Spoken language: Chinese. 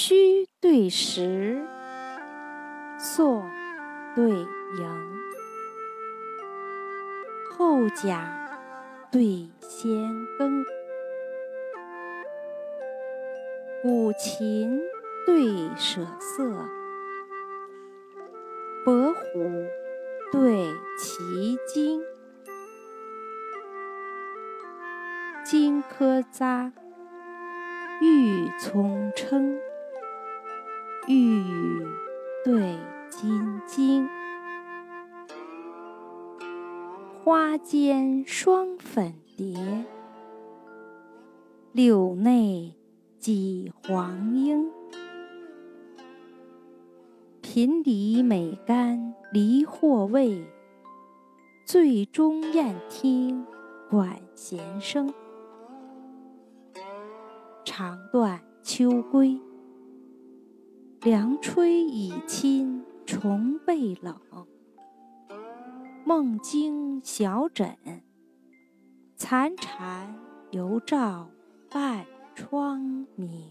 虚对实，朔对营，后甲对先庚，古琴对舍色，伯虎对齐经，荆轲匝，玉葱称。玉宇对金睛，花间双粉蝶，柳内几黄莺。频离美干离或味，醉中宴听管弦声。长断秋归。凉吹已侵重被冷，梦惊小枕，残蝉犹照半窗明。